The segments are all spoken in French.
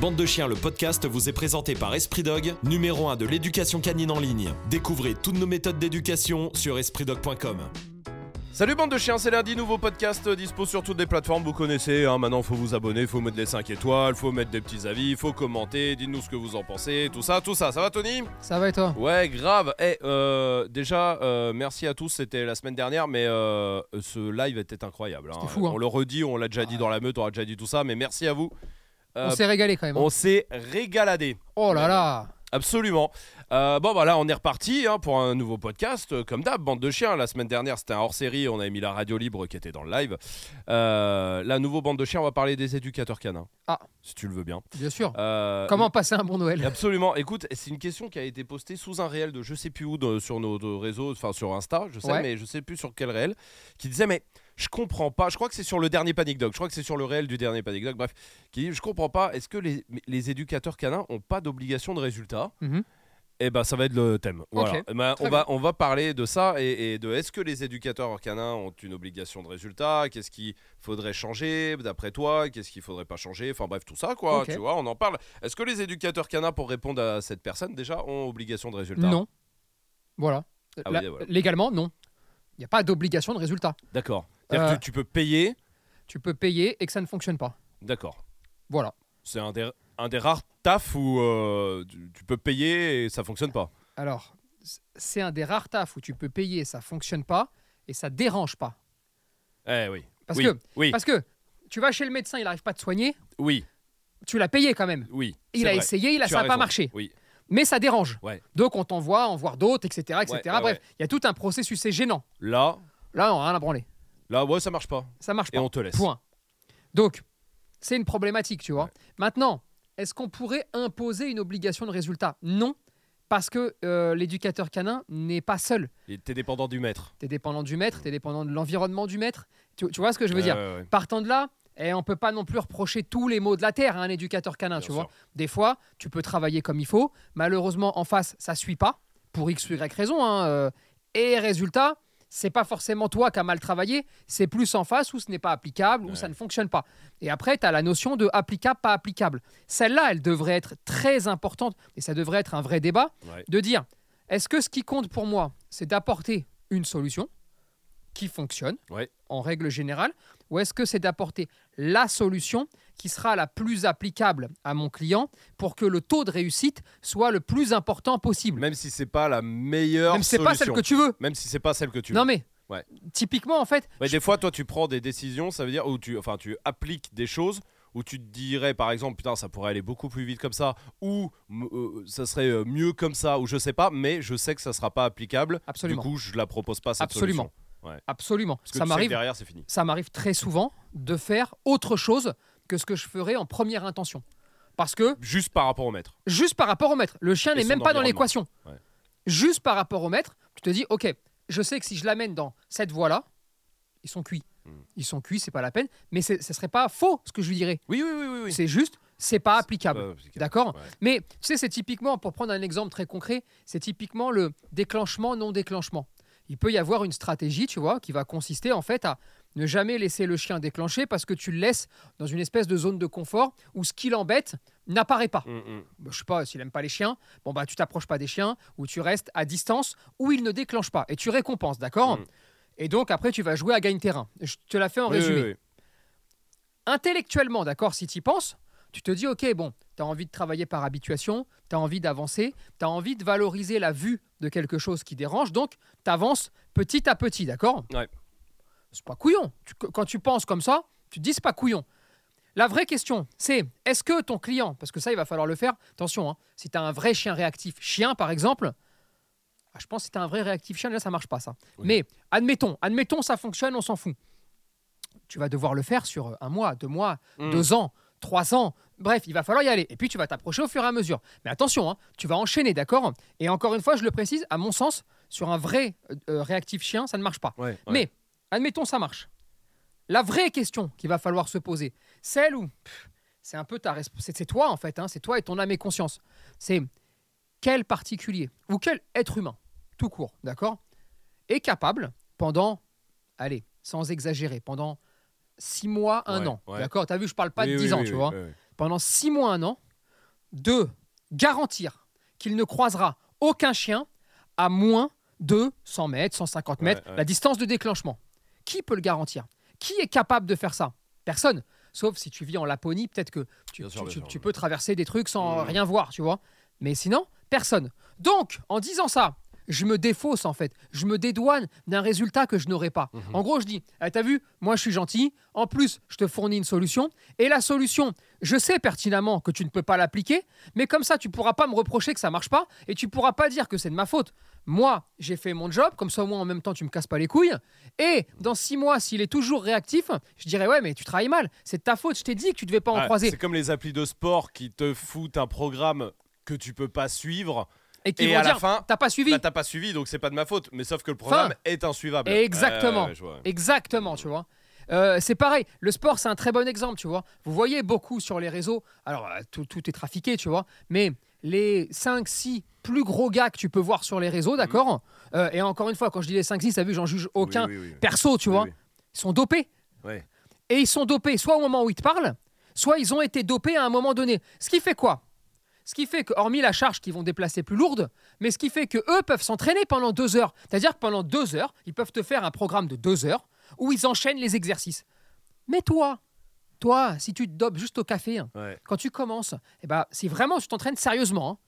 Bande de chiens, le podcast vous est présenté par Esprit Dog, numéro 1 de l'éducation canine en ligne. Découvrez toutes nos méthodes d'éducation sur espritdog.com. Salut bande de chiens, c'est lundi, nouveau podcast dispo sur toutes les plateformes, vous connaissez, hein, maintenant faut vous abonner, faut mettre les 5 étoiles, faut mettre des petits avis, faut commenter, dites-nous ce que vous en pensez, tout ça, tout ça, ça va Tony? Ça va et toi? Ouais, grave. Eh, euh, déjà, euh, merci à tous. C'était la semaine dernière, mais euh, ce live était incroyable. hein. Fou, hein. On le redit, on l'a déjà dit dans la meute, on a déjà dit tout ça, mais merci à vous. Euh, On s'est régalé quand même. hein. on s'est régaladé. Oh là là Absolument. Euh, bon, voilà, on est reparti hein, pour un nouveau podcast. euh, comme d'hab, bande de chiens. La semaine dernière, c'était un hors série. On avait mis la radio libre qui était dans le live. Euh, la nouveau bande de chiens, on va parler des éducateurs canins. Ah. Si tu le veux bien. Bien sûr. Comment passer un bon Noël? Absolument. Écoute, c'est une question qui a été postée sous un réel de je sais plus où de- sur nos de réseaux, enfin sur Insta, je sais, Ouais. mais je sais plus sur quel réel, qui disait mais je comprends pas. Je crois que c'est sur le dernier Panic Dog. Je crois que c'est sur le réel du dernier Panic Dog. Bref, qui dit je comprends pas. Est-ce que les, les éducateurs canins ont pas d'obligation de résultat Mhm. Eh ben, ça va être le thème. Voilà. Eh ben, on va on va parler de ça et, et de est-ce que les éducateurs canins ont une obligation de résultat? Qu'est-ce qu'il faudrait changer d'après toi? Qu'est-ce qu'il faudrait pas changer? Enfin bref, tout ça quoi. Tu vois, on en parle. Est-ce que les éducateurs canins, pour répondre à cette personne, déjà ont obligation de résultat? Non. Voilà. Ah La- oui, voilà. Légalement, non. Il n'y a pas d'obligation de résultat. D'accord. C'est-à-dire Euh. que tu peux payer. Tu peux payer et que ça ne fonctionne pas. D'accord. Voilà. C'est un des, un des rares tafs où euh, tu, tu peux payer et ça fonctionne pas. Alors, c'est un des rares tafs où tu peux payer, ça fonctionne pas et ça dérange pas. Eh oui. Parce oui. que oui, Parce que tu vas chez le médecin, il n'arrive pas à te soigner, oui, tu l'as payé quand même. oui. Il a vrai. essayé, il a, Tu ça n'a pas marché. Oui. Mais ça dérange. Ouais. Donc on t'envoie en voir d'autres, etc. etc. Ouais, ouais, Bref, il y a tout un processus, c'est gênant. Là, Là, on n'a rien à branler. Là, ouais, ça marche pas. Ça marche Et pas. on te laisse. Point. Donc, c'est une problématique, tu vois. Maintenant, est-ce qu'on pourrait imposer une obligation de résultat? Non, parce que euh, l'éducateur canin n'est pas seul. Et T'es dépendant du maître. Tu es dépendant du maître, tu es dépendant de l'environnement du maître. Tu, tu vois ce que je veux dire? ouais, ouais. Partant de là, et on peut pas non plus reprocher tous les maux de la terre à un éducateur canin, Bien tu sûr. vois. Des fois, tu peux travailler comme il faut. Malheureusement, en face, ça suit pas, pour X ou Y raison. hein, euh, et résultat, c'est pas forcément toi qui as mal travaillé, c'est plus en face où ce n'est pas applicable, où Ouais. ça ne fonctionne pas. Et après, tu as la notion de applicable, pas applicable. Celle-là, elle devrait être très importante, et ça devrait être un vrai débat, Ouais. de dire, est-ce que ce qui compte pour moi, c'est d'apporter une solution qui fonctionne, Ouais. en règle générale, ou est-ce que c'est d'apporter la solution qui sera la plus applicable à mon client pour que le taux de réussite soit le plus important possible Même si c'est pas la meilleure Même si c'est pas celle que tu veux. Même si c'est pas celle que tu veux. Non mais, Ouais. typiquement en fait, Ouais, des fois, toi, tu prends des décisions, ça veut dire, où tu, enfin, tu appliques des choses où tu te dirais, par exemple, putain, ça pourrait aller beaucoup plus vite comme ça, ou euh, ça serait euh, mieux comme ça, ou je sais pas, mais je sais que ça sera pas applicable. Absolument. Du coup, je la propose pas cette Absolument. solution. absolument, Parce que ça m'arrive, derrière, c'est fini. ça m'arrive très souvent de faire autre chose que ce que je ferais en première intention. Parce que Juste par rapport au maître. juste par rapport au maître. Le chien n'est même pas dans l'équation. Ouais. Juste par rapport au maître, tu te dis, ok, je sais que si je l'amène dans cette voie-là, ils sont cuits. Hmm. Ils sont cuits, c'est pas la peine. Mais ce serait pas faux ce que je lui dirais. Oui, oui, oui, oui. oui. C'est juste, c'est pas applicable. Pas applicable. D'accord Ouais. Mais tu sais, c'est typiquement, pour prendre un exemple très concret, c'est typiquement le déclenchement, non-déclenchement. Il peut y avoir une stratégie, tu vois, qui va consister en fait à ne jamais laisser le chien déclencher parce que tu le laisses dans une espèce de zone de confort où ce qui l'embête n'apparaît pas. Mm, mm. Bah, je sais pas, s'il aime pas les chiens, bon bah tu t'approches pas des chiens ou tu restes à distance où il ne déclenche pas et tu récompenses, d'accord? Mm. Et donc après tu vas jouer à gagne-terrain. Je te la fais en Oui, résumé oui, oui. intellectuellement, d'accord, si tu y penses, tu te dis, ok, bon, tu as envie de travailler par habituation, tu as envie d'avancer, tu as envie de valoriser la vue de quelque chose qui dérange, donc tu avances petit à petit, d'accord? Ouais. C'est pas couillon. Tu- quand tu penses comme ça, tu te dis, c'est pas couillon. La vraie question, c'est est-ce que ton client, parce que ça, il va falloir le faire, attention, hein, si tu as un vrai chien réactif, chien par exemple, ah, je pense que si tu as un vrai réactif chien, déjà ça marche pas ça. Oui. Mais admettons, admettons, ça fonctionne, on s'en fout. Tu vas devoir le faire sur un mois, deux mois, Mm. deux ans, trois ans. Bref, il va falloir y aller. Et puis tu vas t'approcher au fur et à mesure. Mais attention, hein, tu vas enchaîner, d'accord? Et encore une fois, je le précise, à mon sens, sur un vrai euh, euh, réactif chien, ça ne marche pas. Ouais, ouais. Mais, admettons, ça marche. La vraie question qu'il va falloir se poser, celle où c'est un peu ta resp- c'est toi en fait, hein, c'est toi et ton âme et conscience. C'est quel particulier ou quel être humain, tout court, d'accord, est capable pendant, allez, sans exagérer, pendant six mois, un Ouais, an, ouais. d'accord T'as vu, je parle pas Oui, de oui, dix ans, oui, tu vois. Pendant six mois, un an, de garantir qu'il ne croisera aucun chien à moins de 100 mètres, 150 mètres, ouais. la distance de déclenchement. Qui peut le garantir? Qui est capable de faire ça? Personne. Sauf si tu vis en Laponie, peut-être que tu, sûr, peux traverser des trucs sans rien voir, tu vois. Mais sinon, personne. Donc, en disant ça, je me défausse en fait. Je me dédouane d'un résultat que je n'aurai pas. Mhm. En gros, je dis, Ah, t'as vu, moi je suis gentil. En plus, je te fournis une solution. Et la solution, je sais pertinemment que tu ne peux pas l'appliquer, mais comme ça, tu pourras pas me reprocher que ça marche pas et tu pourras pas dire que c'est de ma faute. Moi, j'ai fait mon job, comme ça, moi, en même temps, tu me casses pas les couilles. Et dans six mois, s'il est toujours réactif, je dirais, ouais, mais tu travailles mal. C'est de ta faute. Je t'ai dit que tu devais pas en Ah, croiser. C'est comme les applis de sport qui te foutent un programme que tu peux pas suivre. Et qui et vont à la dire, fin, t'as pas suivi. Bah, t'as pas suivi, donc c'est pas de ma faute. Mais sauf que le programme est insuivable. Exactement. Vois. Exactement, tu vois. Euh, c'est pareil, le sport c'est un très bon exemple, tu vois. Vous voyez beaucoup sur les réseaux, alors euh, tout, tout est trafiqué, tu vois, mais les 5-6 plus gros gars que tu peux voir sur les réseaux, d'accord Euh, Et encore une fois, quand je dis les 5-6, t'as vu, j'en juge aucun Oui, oui, oui. perso, tu vois. Ils sont dopés. Et ils sont dopés soit au moment où ils te parlent, soit ils ont été dopés à un moment donné. Ce qui fait quoi? Ce qui fait que, hormis la charge qu'ils vont déplacer plus lourde, mais ce qui fait que eux peuvent s'entraîner pendant deux heures. C'est-à-dire que pendant deux heures, ils peuvent te faire un programme de deux heures où ils enchaînent les exercices. Mais toi, toi, si tu te dopes juste au café, hein, Ouais. quand tu commences, eh ben, si vraiment tu t'entraînes sérieusement, hein,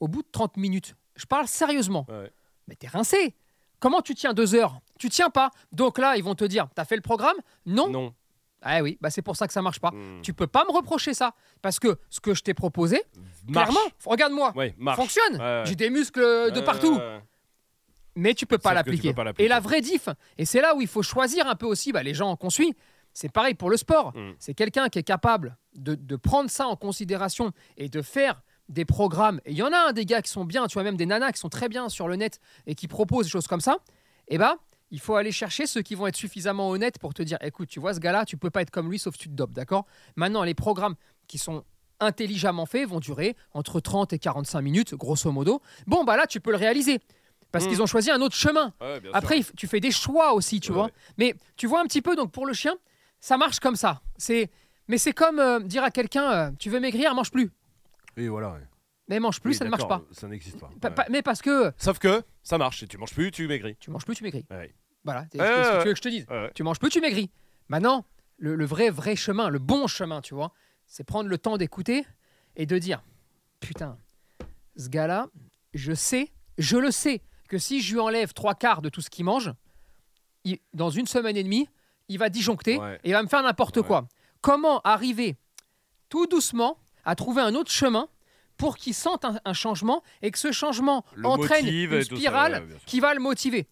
au bout de 30 minutes, je parle sérieusement, Ouais. mais t'es rincé. Comment tu tiens deux heures? Tu tiens pas. Donc là, ils vont te dire, t'as fait le programme? Non. Non. Ah oui, bah c'est pour ça que ça marche pas. Hmm. Tu peux pas me reprocher ça. Parce que ce que je t'ai proposé, Marche. clairement, regarde-moi, Ouais, fonctionne. J'ai des muscles de Ouais, partout. Mais tu peux pas l'appliquer. Et la vraie diff, et c'est là où il faut choisir un peu aussi bah, les gens qu'on suit. C'est pareil pour le sport. Mm. C'est quelqu'un qui est capable de, de prendre ça en considération et de faire des programmes. Et il y en a un des gars qui sont bien, tu vois, même des nanas qui sont très bien sur le net et qui proposent des choses comme ça. Et ben, il faut aller chercher ceux qui vont être suffisamment honnêtes pour te dire écoute, tu vois, ce gars-là, tu peux pas être comme lui sauf tu te dopes, d'accord? Maintenant, les programmes qui sont intelligemment faits vont durer entre 30 et 45 minutes, grosso modo. Bon, bah là, tu peux le réaliser. Parce Mm. qu'ils ont choisi un autre chemin. Ouais, Après, tu fais des choix aussi, tu Ouais, vois. ouais. Mais tu vois un petit peu, donc pour le chien, ça marche comme ça. C'est, mais c'est comme euh, dire à quelqu'un, euh, tu veux maigrir, mange plus. Oui, voilà. ouais. Mais mange plus, Oui, ça ne marche pas. Ça n'existe pas. Pa- ouais. pa- mais parce que Sauf que ça marche. Si tu manges plus, tu maigris. tu manges plus, tu maigris. Ouais. Voilà. C'est ce que tu veux que je te dise. Tu manges plus, tu maigris. Maintenant, le, le vrai, vrai chemin, le bon chemin, tu vois, c'est prendre le temps d'écouter et de dire Putain, ce gars-là, je sais, je le sais, que si je lui enlève trois quarts de tout ce qu'il mange, il- dans une semaine et demie, il va disjoncter Ouais. et il va me faire n'importe Ouais. quoi. Comment arriver tout doucement à trouver un autre chemin pour qu'il sente un, un changement et que ce changement Le entraîne une ça, spirale ouais, qui va le motiver.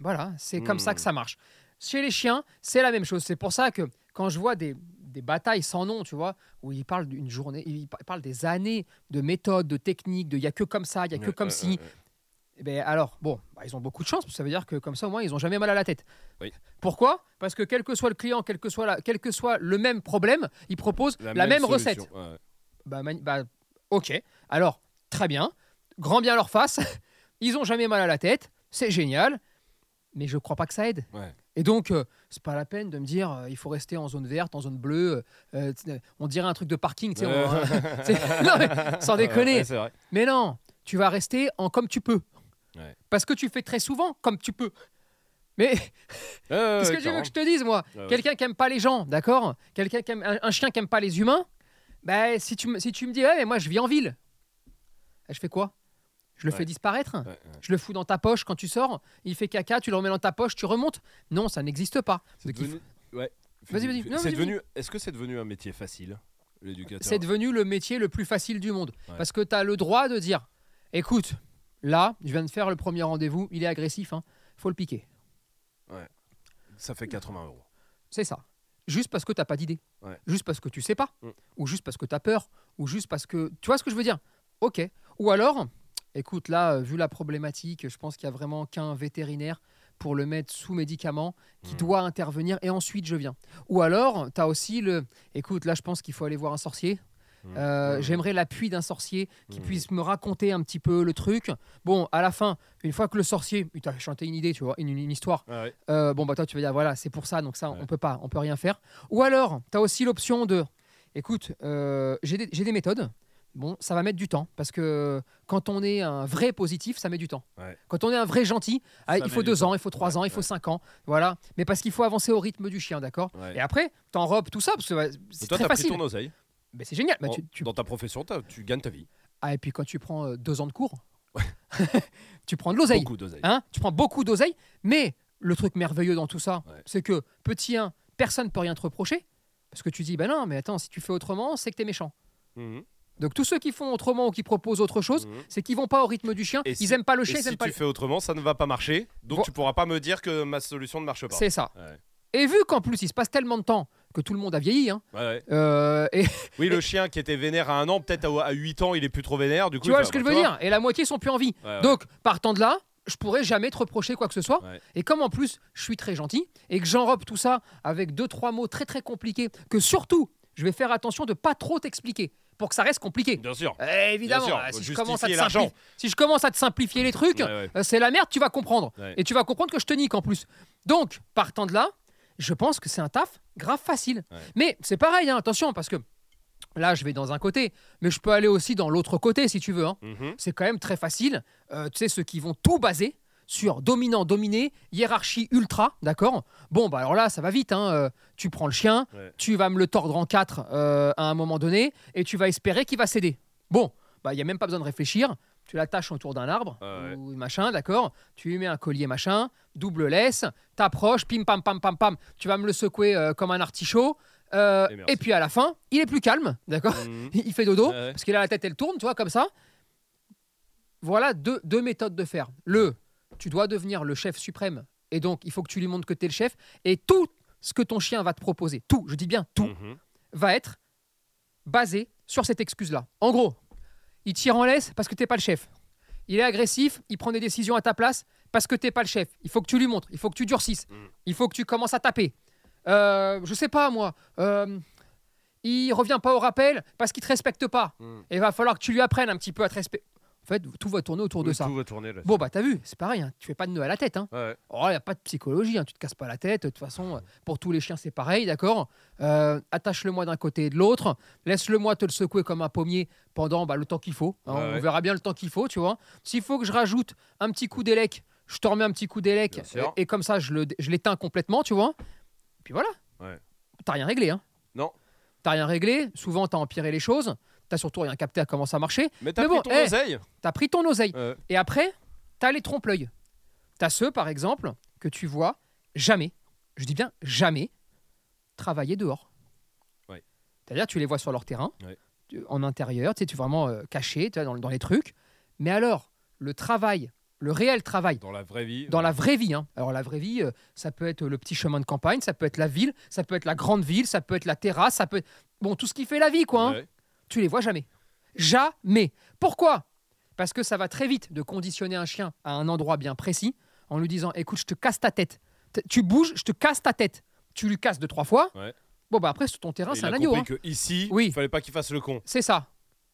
Voilà, c'est comme ça Hmm. que ça marche. Chez les chiens, c'est la même chose. C'est pour ça que quand je vois des, des batailles sans nom, tu vois, où ils parlent d'une journée, ils par- parlent des années de méthodes, de techniques, de il y a que comme ça, il y a que comme si. Eh ben alors, bon, bah, ils ont beaucoup de chance, parce que ça veut dire que comme ça, au moins, ils ont jamais mal à la tête. Oui. Pourquoi? Parce que quel que soit le client, quel que soit, la- quel que soit le même problème, ils proposent la, même, recette. ouais. Bah, bah, ok. Alors, très bien. Grand bien leur face. Ils ont jamais mal à la tête. C'est génial. Mais je crois pas que ça aide. Ouais. Et donc, euh, c'est pas la peine de me dire euh, il faut rester en zone verte, en zone bleue. euh, euh, on dirait un truc de parking. tu sais, c'est- non, mais sans déconner. Ouais. Mais non, tu vas rester en comme tu peux. Ouais. Parce que tu fais très souvent comme tu peux. Mais Ouais, qu'est-ce que tu veux que je te dise, moi? Ouais. Quelqu'un qui aime pas les gens, d'accord? Quelqu'un qui aime un, un chien qui aime pas les humains. Ben, si tu me si tu me dis ouais, mais moi je vis en ville, Eh, je fais quoi? Je le Ouais. fais disparaître Ouais. Je le fous dans ta poche quand tu sors. Il fait caca, tu le remets dans ta poche, tu remontes. Non, ça n'existe pas. C'est devenu. Vas-y, vas-y. Devenu. Est-ce que c'est devenu un métier facile, l'éducateur? C'est devenu le métier le plus facile du monde. Parce que tu as le droit de dire écoute, là, je viens de faire le premier rendez-vous, il est agressif, hein, faut le piquer. Ça fait 80 euros. C'est ça. Juste parce que t'as pas d'idée. Ouais. Juste parce que tu sais pas. Mm. Ou juste parce que tu as peur. Ou juste parce que. Tu vois ce que je veux dire? Ok. Ou alors, écoute, là, euh, vu la problématique, je pense qu'il y a vraiment qu'un vétérinaire pour le mettre sous médicament qui Mm. doit intervenir et ensuite je viens. Ou alors, tu as aussi le. Écoute, là, je pense qu'il faut aller voir un sorcier. Mm. Euh. J'aimerais l'appui d'un sorcier qui Mm. puisse me raconter un petit peu le truc. Bon, à la fin, une fois que le sorcier, il t'a chanté une idée, tu vois, une, une histoire, ouais. euh, bon bah toi tu vas dire voilà c'est pour ça donc ça Ouais. on peut pas on peut rien faire ou alors tu as aussi l'option de écoute euh, j'ai des, j'ai des méthodes Bon, ça va mettre du temps parce que quand on est un vrai positif, ça met du temps. Ouais. Quand on est un vrai gentil, ah, il faut deux temps. ans, il faut trois ans, il faut cinq ans, voilà. Mais parce qu'il faut avancer au rythme du chien, d'accord? Et après, t'enrobes tout ça parce que c'est Toi, très pris facile. ton oseille. Mais c'est génial. Bah, tu- tu- Dans ta profession, tu gagnes ta vie. Ah, et puis quand tu prends euh, deux ans de cours, tu prends de l'oseille. Beaucoup d'oseille. Hein tu prends beaucoup d'oseille, mais le truc merveilleux dans tout ça, Ouais. c'est que petit 1, personne ne peut rien te reprocher. Parce que tu dis, ben non, mais attends, si tu fais autrement, c'est que t'es méchant. Mhm. Donc tous ceux qui font autrement ou qui proposent autre chose, Mhm. c'est qu'ils vont pas au rythme du chien, Et ils si- aiment pas le Et chien, ils si aiment pas tu le... fais autrement, ça ne va pas marcher. Donc Vo- tu pourras pas me dire que ma solution ne marche pas. C'est ça. Ouais. Et vu qu'en plus il se passe tellement de temps que tout le monde a vieilli, hein, Ouais, ouais. euh, et Oui, le chien qui était vénère à un an, peut-être à, à 8 ans, il est plus trop vénère. Du coup, tu vois ce que je veux dire? Et la moitié sont plus en vie. Ouais. Donc partant de là, je pourrais jamais te reprocher quoi que ce soit. Ouais. Et comme en plus je suis très gentil et que j'enrobe tout ça avec deux trois mots très très compliqués, que surtout je vais faire attention de pas trop t'expliquer pour que ça reste compliqué. Bien sûr. Eh, évidemment, sûr, faut si, je commence à te simplifier, si je commence à te simplifier les trucs, Ouais, ouais. euh, c'est la merde, tu vas comprendre. Et tu vas comprendre que je te nique en plus. Donc, partant de là, je pense que c'est un taf grave facile. Ouais. Mais c'est pareil, hein, attention, parce que là, je vais dans un côté, mais je peux aller aussi dans l'autre côté si tu veux. hein. Mhm. C'est quand même très facile. Euh, tu sais, ceux qui vont tout baser sur dominant, dominé, hiérarchie ultra, d'accord? Bon, bah alors là, ça va vite. hein, euh, tu prends le chien, Ouais. tu vas me le tordre en quatre euh, à un moment donné, et tu vas espérer qu'il va céder. Bon, bah il y a même pas besoin de réfléchir. Tu l'attaches autour d'un arbre ouais. ou machin, d'accord Tu lui mets un collier machin, double laisse, t'approches, pim pam pam pam pam. Tu vas me le secouer euh, comme un artichaut. euh, Et puis à la fin, il est plus calme, d'accord Mhm. il fait dodo ouais. parce qu'il a la tête elle tourne, tu vois, comme ça. Voilà deux, deux méthodes de faire. Le, tu dois devenir le chef suprême et donc il faut que tu lui montres que tu es le chef et tout ce que ton chien va te proposer, tout, je dis bien tout, Mhm. va être basé sur cette excuse-là. En gros, il tire en laisse parce que t'es pas le chef. Il est agressif, il prend des décisions à ta place parce que t'es pas le chef. Il faut que tu lui montres, il faut que tu durcisses, Mm. il faut que tu commences à taper. Euh, je sais pas moi. euh, il revient pas au rappel parce qu'il te respecte pas. Mm. Et il va falloir que tu lui apprennes un petit peu à te respecter. En fait, tout va tourner autour de ça. Tout va tourner là. Bon bah t'as vu, c'est pareil, hein. tu fais pas de nœud à la tête. Hein. Ouais. Oh, il n'y a pas de psychologie, hein, tu te casses pas la tête. De toute façon, euh, pour tous les chiens, c'est pareil, d'accord Euh, Attache-le-moi d'un côté et de l'autre. Laisse-le-moi te le secouer comme un pommier pendant bah, le temps qu'il faut. hein. Ouais, on ouais. verra bien le temps qu'il faut, tu vois. S'il faut que je rajoute un petit coup d'élec, je te remets un petit coup d'élec et, et comme ça, je le- je l'éteins complètement, tu vois. Puis voilà. Ouais. T'as rien réglé, hein Non. T'as rien réglé. Souvent, t'as empiré les choses. T'as surtout rien capté à comment ça marchait. Mais t'as Mais pris bon, ton oseille. T'as pris ton oseille. Ouais. Et après, tu as les trompe-l'œil. Tu as ceux, par exemple, que tu vois jamais, je dis bien jamais, travailler dehors. Ouais. C'est-à-dire, tu les vois sur leur terrain, Ouais. tu- en intérieur, tu sais, tu es vraiment euh, caché dans, dans les trucs. Mais alors, le travail, le réel travail, Dans la vraie vie. dans la vraie vie. hein. Alors la vraie vie, euh, ça peut être le petit chemin de campagne, ça peut être la ville, ça peut être la grande ville, ça peut être la terrasse, ça peut être... Bon, tout ce qui fait la vie, quoi. hein. Tu les vois jamais. Jamais. Pourquoi? Parce que ça va très vite de conditionner un chien à un endroit bien précis en lui disant écoute, je te casse ta tête. T- Tu bouges, je te casse ta tête. Tu lui casses deux, trois fois. Ouais. Bon, bah après, sur ton terrain, Et c'est il un a agneau. compris hein. que ici, Oui. il fallait pas qu'il fasse le con. C'est ça.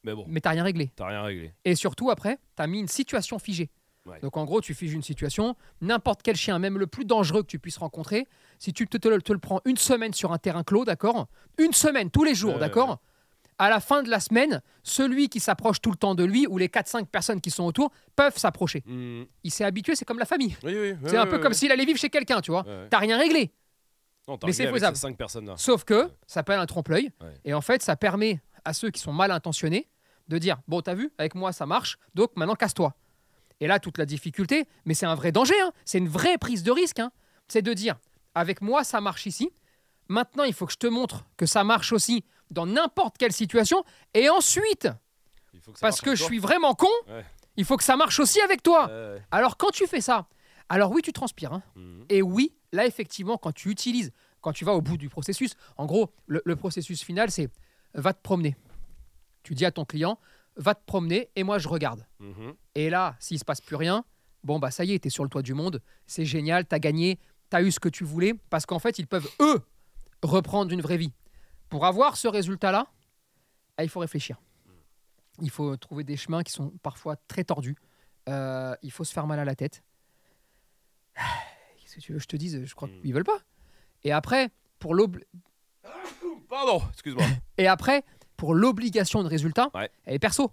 Mais bon, Mais t'as rien réglé. t'as rien réglé. Et surtout, après, t'as mis une situation figée. Ouais. Donc en gros, tu figes une situation, n'importe quel chien, même le plus dangereux que tu puisses rencontrer, si tu te, te le- te le prends une semaine sur un terrain clos, d'accord? Une semaine, tous les jours, Ouais, d'accord? À la fin de la semaine, celui qui s'approche tout le temps de lui, ou les 4-5 personnes qui sont autour, peuvent s'approcher. Mhm. Il s'est habitué, c'est comme la famille. Oui, oui. c'est un peu comme s'il allait vivre chez quelqu'un, tu vois. T'as rien réglé. Non, Mais réglé c'est faisable. ces personnes là. Sauf que ça s'appelle un trompe-l'œil. Et en fait, ça permet à ceux qui sont mal intentionnés de dire Bon, t'as vu, avec moi ça marche, donc maintenant casse-toi. Et là, toute la difficulté, mais c'est un vrai danger, hein, c'est une vraie prise de risque. hein, c'est de dire Avec moi ça marche ici, maintenant il faut que je te montre que ça marche aussi dans n'importe quelle situation. Et ensuite, Il faut que ça parce que je suis vraiment con, Ouais. il faut que ça marche aussi avec toi. Ouais, ouais. Alors quand tu fais ça, alors oui, tu transpires. hein, Mhm. et oui, là, effectivement, quand tu utilises, quand tu vas au bout du processus, en gros, le, le processus final, c'est va te promener. Tu dis à ton client, va te promener et moi, je regarde. Mhm. Et là, s'il se passe plus rien, bon, bah ça y est, tu es sur le toit du monde, c'est génial, tu as gagné, tu as eu ce que tu voulais, parce qu'en fait, ils peuvent, eux, reprendre une vraie vie. Pour avoir ce résultat-là, ah, il faut réfléchir. Il faut trouver des chemins qui sont parfois très tordus. Euh, il faut se faire mal à la tête. Qu'est-ce que tu veux que je te dise? Je crois Mm. qu'ils veulent pas. Et après, pour l'obli- Pardon, excuse-moi. et après, pour l'obligation de résultat, Ouais. elle est perso.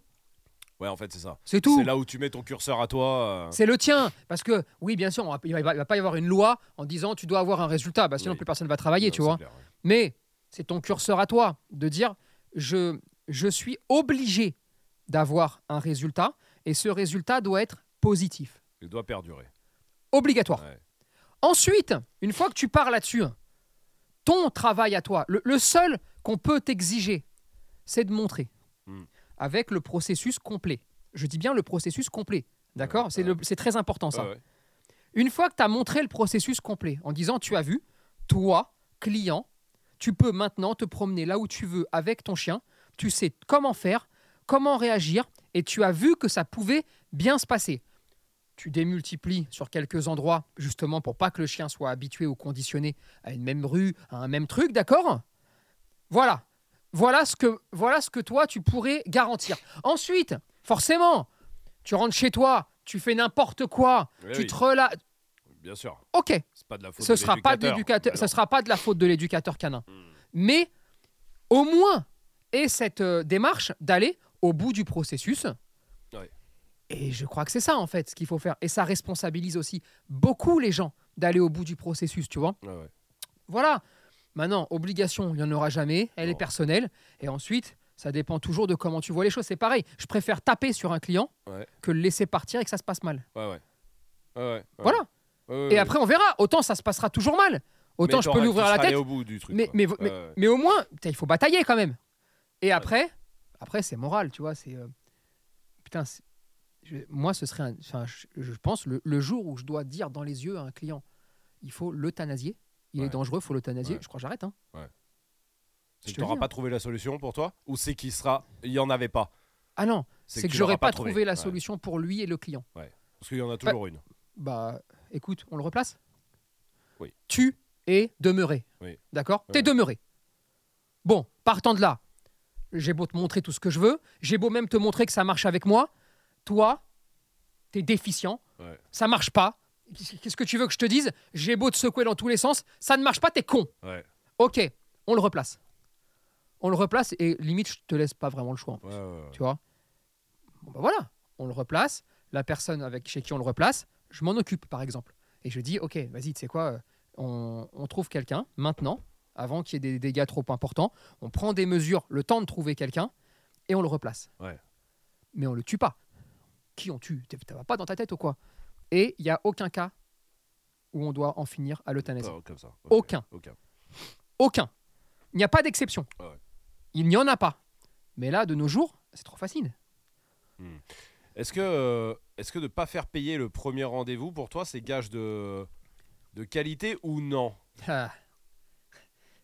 Ouais, en fait, c'est ça. C'est tout. C'est là où tu mets ton curseur à toi. euh, C'est le tien. Parce que, oui, bien sûr, on va- il ne va, pas y avoir une loi en disant tu dois avoir un résultat. Bah, sinon, Oui. plus personne ne va travailler, non, tu vois. clair, ouais. Mais c'est ton curseur à toi de dire je, je suis obligé d'avoir un résultat et ce résultat doit être positif. Il doit perdurer. Obligatoire. Ouais. Ensuite, une fois que tu pars là-dessus, ton travail à toi, le, le seul qu'on peut t'exiger, c'est de montrer. Avec le processus complet. Je dis bien le processus complet. D'accord Ouais, C'est ouais. le- c'est très important ça. Ouais. Une fois que tu as montré le processus complet en disant tu as vu, toi, client, tu peux maintenant te promener là où tu veux avec ton chien, tu sais comment faire, comment réagir, et tu as vu que ça pouvait bien se passer. Tu démultiplies sur quelques endroits, justement pour pas que le chien soit habitué ou conditionné à une même rue, à un même truc, d'accord? Voilà. Voilà ce, que, voilà ce que toi, tu pourrais garantir. Ensuite, forcément, tu rentres chez toi, tu fais n'importe quoi, Oui, tu oui, te relâches. Bien sûr. Ok, pas de la faute ce de sera pas de l'éducateur. Alors, sera pas de la faute de l'éducateur canin. hmm. Mais au moins, et cette euh, démarche d'aller au bout du processus. Et je crois que c'est ça en fait ce qu'il faut faire. Et ça responsabilise aussi beaucoup les gens d'aller au bout du processus, tu vois. Ouais. Voilà. Maintenant, obligation, il n'y en aura jamais. Elle est personnelle. Et ensuite, ça dépend toujours de comment tu vois les choses. C'est pareil. Je préfère taper sur un client Ouais. que le laisser partir et que ça se passe mal. Ouais, ouais. Voilà. Et après, on verra. Autant ça se passera toujours mal. Autant Mais je peux l'ouvrir à la tête. au bout du truc. Mais, au moins, il faut batailler quand même. Et après, après c'est moral, tu vois. C'est euh, putain. je- moi, ce serait, un- enfin, je, je pense le, le jour où je dois dire dans les yeux à un client, il faut l'euthanasier. Il est Ouais. dangereux, il faut l'euthanasier. Ouais. Je crois que j'arrête. Hein. Le t'auras dis, pas trouvé la solution pour toi Ou c'est qu'il sera. Il y en avait pas Ah non, C'est que que, tu j'aurais pas, trouvé trouvé. la Ouais. solution pour lui et le client. Parce qu'il y en a toujours une. Bah, écoute, on le replace? Oui. Tu es demeuré. Oui. D'accord? Ouais. T'es demeuré. Bon, partant de là, j'ai beau te montrer tout ce que je veux, j'ai beau même te montrer que ça marche avec moi, toi, t'es déficient, Ouais. ça marche pas. Qu'est-ce que tu veux que je te dise? J'ai beau te secouer dans tous les sens, ça ne marche pas, t'es con. Ouais. Ok, on le replace. On le replace et limite, je te laisse pas vraiment le choix. en plus Ouais, ouais, ouais. tu vois? Bon bah voilà, on le replace. La personne avec chez qui on le replace, je m'en occupe par exemple. Et je dis, ok, vas-y, tu sais quoi, euh, on, on trouve quelqu'un maintenant, avant qu'il y ait des dégâts trop importants. On prend des mesures, le temps de trouver quelqu'un, et on le replace. Ouais. Mais on le tue pas. Qui on tue? T'as pas dans ta tête ou quoi? Et il n'y a aucun cas où on doit en finir à l'euthanasie. Pas comme ça. Ok. Aucun. Aucun. Aucun. Il n'y a pas d'exception. Ah ouais. Il n'y en a pas. Mais là, de nos jours, c'est trop facile. Est-ce que, euh, est-ce que de pas faire payer le premier rendez-vous pour toi, c'est gage de, de qualité ou non? Ah.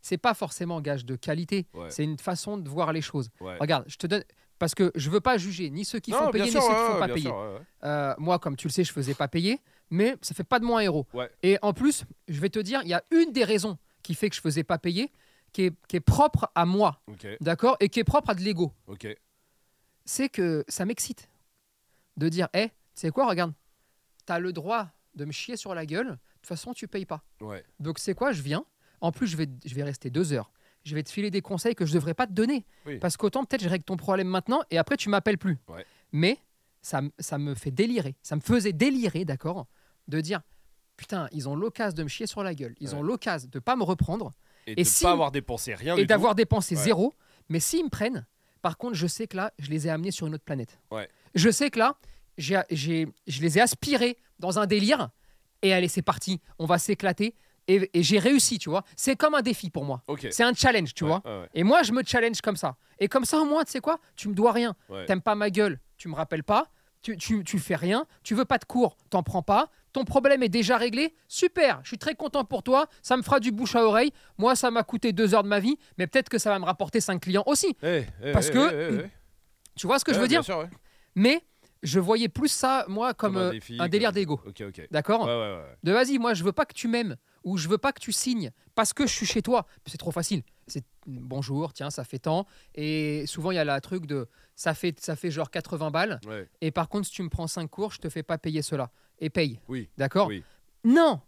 C'est pas forcément gage de qualité, Ouais. c'est une façon de voir les choses. Ouais. Regarde, je te donne parce que je veux pas juger ni ceux qui Non, font payer sûr, ni ceux qui ouais, font ouais, pas payer. sûr, ouais, ouais. Euh, moi, comme tu le sais, je faisais pas payer, mais ça fait pas de moi un héros. Ouais. Et en plus, je vais te dire, il y a une des raisons qui fait que je faisais pas payer, qui est, qui est propre à moi, d'accord, et qui est propre à de l'ego. C'est que ça m'excite de dire, hé, tu sais quoi, regarde, t'as le droit de me chier sur la gueule. De toute façon, tu payes pas. Ouais. Donc c'est quoi Je viens. En plus, je vais, je vais rester deux heures. Je vais te filer des conseils que je devrais pas te donner. Oui. Parce qu'autant peut-être je règle ton problème maintenant et après tu m'appelles plus. Ouais. Mais ça, ça me fait délirer. Ça me faisait délirer, d'accord De dire putain, ils ont l'occasion de me chier sur la gueule. Ils Ouais. ont l'occasion de pas me reprendre Et, Et de si- pas avoir dépensé rien et d'avoir dépensé Ouais. zéro. Mais s'ils me prennent, par contre, je sais que là, je les ai amenés sur une autre planète. Ouais. Je sais que là, j'ai, j'ai- je les ai aspirés dans un délire. Et allez, c'est parti. On va s'éclater. Et, et j'ai réussi, tu vois. C'est comme un défi pour moi. C'est un challenge, tu Ouais, vois. ouais, ouais, Et moi, je me challenge comme ça. Et comme ça, au moins, tu sais quoi Tu me dois rien. T'aimes pas ma gueule, tu me rappelles pas. Tu, tu, tu fais rien. Tu veux pas de cours, t'en prends pas. Ton problème est déjà réglé. Super, je suis très content pour toi. Ça me fera du bouche à oreille. Moi, ça m'a coûté deux heures de ma vie. Mais peut-être que ça va me rapporter cinq clients aussi. Eh, eh, Parce eh, que- eh, eh. Tu vois ce que je veux dire sûr. Mais je voyais plus ça, moi, comme, euh, défi, un délire comme- d'ego. D'accord Ouais, ouais, ouais. de vas-y, moi je veux pas que tu m'aimes ou je veux pas que tu signes parce que je suis chez toi. C'est trop facile. C'est bonjour, tiens, ça fait tant. Et souvent il y a la truc de ça fait ça fait genre 80 balles. Ouais. Et par contre, si tu me prends 5 cours, je te fais pas payer cela et paye. Oui. D'accord Oui. Non,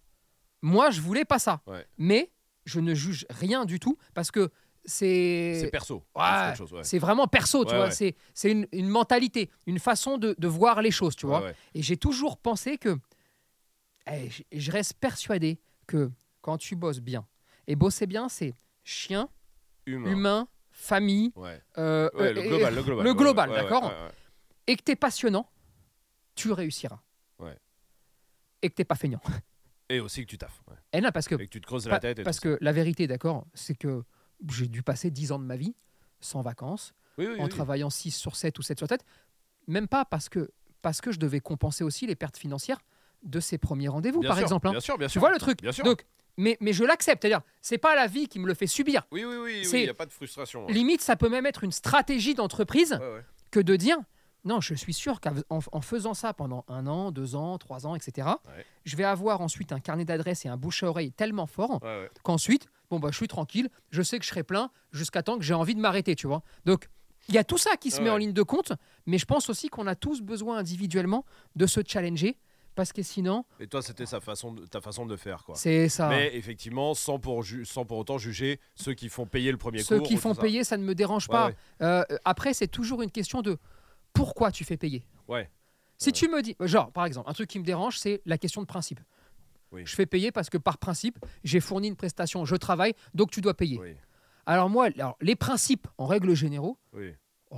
moi je voulais pas ça. Ouais. Mais je ne juge rien du tout parce que C'est c'est perso. Ouais, c'est vraiment perso, tu vois. C'est c'est une, une mentalité, une façon de, de voir les choses, tu vois. Et j'ai toujours pensé que. eh, je reste persuadé que quand tu bosses bien, et bosser bien, c'est chien, Humain. humain, famille, Ouais. euh, Ouais, euh, le global, le global. le ouais, global, ouais, ouais, d'accord et que tu es passionnant, tu réussiras. Et que tu pas feignant. Et aussi que tu taffes. Et non, parce que, Et que tu te creuses pa- la tête. Et parce ça. que la vérité, d'accord, c'est que j'ai dû passer 10 ans de ma vie sans vacances, Oui, oui, en oui. travaillant 6 sur 7 ou 7 sur 7, même pas parce que, parce que je devais compenser aussi les pertes financières de ces premiers rendez-vous, par sûr, exemple. hein. Bien sûr, bien Tu sûr. vois le truc Bien sûr. Donc, mais, mais je l'accepte, c'est-à-dire, c'est pas la vie qui me le fait subir. Oui, oui, oui. Il n'y a pas de frustration. ouais. Limite, ça peut même être une stratégie d'entreprise Ouais, ouais. que de dire non, je suis sûr qu'en en faisant ça pendant un an, deux ans, trois ans, etc., je vais avoir ensuite un carnet d'adresses et un bouche à oreille tellement fort qu'ensuite, bon, bah, je suis tranquille, je sais que je serai plein jusqu'à temps que j'ai envie de m'arrêter, tu vois. Donc, il y a tout ça qui se met en ligne de compte, mais je pense aussi qu'on a tous besoin individuellement de se challenger parce que sinon, Et toi, c'était sa façon de, ta façon de faire, quoi. c'est ça. Mais effectivement, sans pour, sans pour autant juger ceux qui font payer le premier Ceux cours. qui font ça. payer, ça ne me dérange pas. ouais. Euh, après, c'est toujours une question de pourquoi tu fais payer. Ouais. Si Ouais. tu me dis, genre, par exemple, un truc qui me dérange, c'est la question de principe. Oui. Je fais payer parce que par principe, j'ai fourni une prestation, je travaille, donc tu dois payer. Oui, Alors moi, alors, les principes, en règle générale, oui. oh,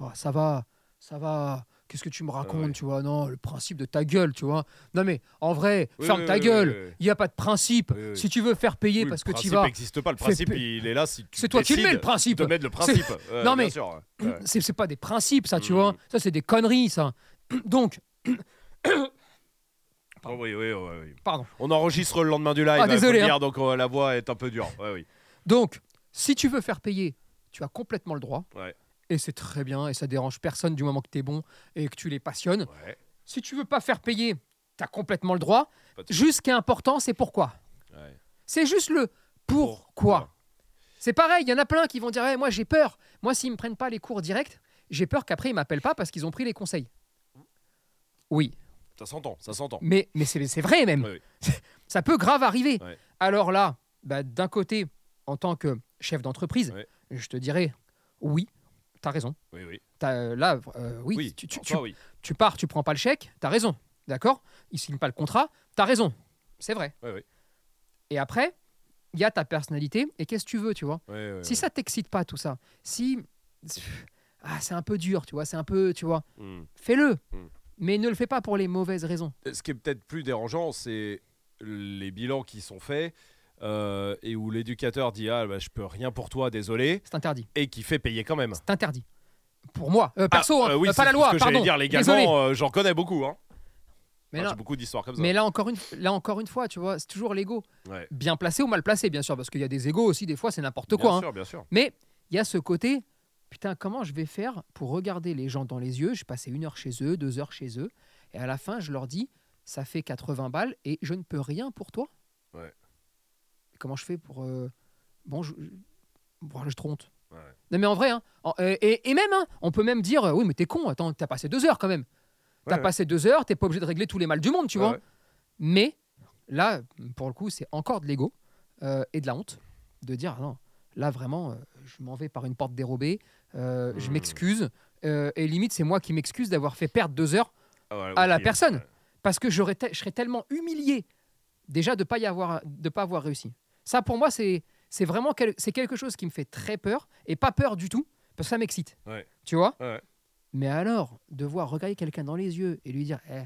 oh, ça va, ça va. Qu'est-ce que tu me racontes, ouais. tu vois? Non, le principe de ta gueule, tu vois. Non mais, en vrai, Oui, ferme oui, ta oui, gueule. Il n'y a pas de principe. Si tu veux faire payer parce le que tu principe vas... n'existe pas. Le principe, il est là si tu C'est toi qui le mets, le principe. de mettre le principe. Euh, Non, mais- ouais. C'est pas des principes, ça, tu Mm. vois. Ça, c'est des conneries, ça. Donc, Oh, oui, oui, oui, oui. pardon. On enregistre le lendemain du live. Ah, hein, désolé, le dire, hein. donc euh, la voix est un peu dure. Ouais, oui. Donc, si tu veux faire payer, tu as complètement le droit. Ouais. Et c'est très bien, et ça dérange personne du moment que tu es bon et que tu les passionnes. Ouais. Si tu veux pas faire payer, tu as complètement le droit. Juste ce qui est important, c'est pourquoi. Ouais. C'est juste le pourquoi. C'est pareil, il y en a plein qui vont dire Eh, Moi, j'ai peur. Moi, s'ils me prennent pas les cours directs, j'ai peur qu'après, ils m'appellent pas parce qu'ils ont pris les conseils. Oui, Ça s'entend, ça s'entend. mais, mais c'est vrai même. Oui, Ça peut grave arriver. Ouais. Alors là, bah, d'un côté, en tant que chef d'entreprise, Ouais. je te dirais oui, tu as raison. Oui, oui. T'as, euh, là, euh, oui, Oui, tu, tu- tu- soi, oui. tu pars, tu prends pas le chèque, tu as raison. D'accord? Ils signent pas le contrat, tu as raison. C'est vrai. Oui, oui. Et après, il y a ta personnalité et qu'est-ce que tu veux, tu vois? Si ça t'excite pas tout ça, si ah, c'est un peu dur, tu vois, c'est un peu, tu vois, Hmm. fais-le. Mm. Mais ne le fais pas pour les mauvaises raisons. Ce qui est peut-être plus dérangeant, c'est les bilans qui sont faits euh, et où l'éducateur dit ah bah, je peux rien pour toi, désolé, C'est interdit. et qui fait payer quand même. C'est interdit. Pour moi, Euh, perso, Ah, hein, euh, oui, euh, pas la loi, Ce que pardon. dire légalement, j'en connais beaucoup. Hein. Mais, Enfin, là, J'ai beaucoup d'histoires comme ça. mais là, encore une, là encore une fois, tu vois, c'est toujours l'ego. Ouais. Bien placé ou mal placé, bien sûr, parce qu'il y a des égos aussi, des fois, c'est n'importe bien quoi. hein. sûr, bien sûr. Mais il y a ce côté, putain, comment je vais faire pour regarder les gens dans les yeux? J'ai passé une heure chez eux, deux heures chez eux, et à la fin, je leur dis, ça fait 80 balles et je ne peux rien pour toi? Ouais. Comment je fais pour. euh, Bon, je. Bon, je te honte. Ouais. Non, mais en vrai, hein, en- et, et- et même, hein, on peut même dire, euh, oui, mais t'es con, attends, t'as passé deux heures quand même. T'as Ouais, passé deux heures, t'es pas obligé de régler tous les mal du monde, tu vois. Mais là, pour le coup, c'est encore de l'ego euh, et de la honte de dire ah non, là vraiment, je m'en vais par une porte dérobée, je Hmm. m'excuse et limite c'est moi qui m'excuse d'avoir fait perdre deux heures Ah, à la personne. Parce que je serais tellement humilié déjà de pas y avoir de pas avoir réussi. Ça pour moi c'est c'est vraiment quel- c'est quelque chose qui me fait très peur et pas peur du tout parce que ça m'excite. Ouais. Tu vois? Ouais. Mais alors devoir regarder quelqu'un dans les yeux et lui dire Eh,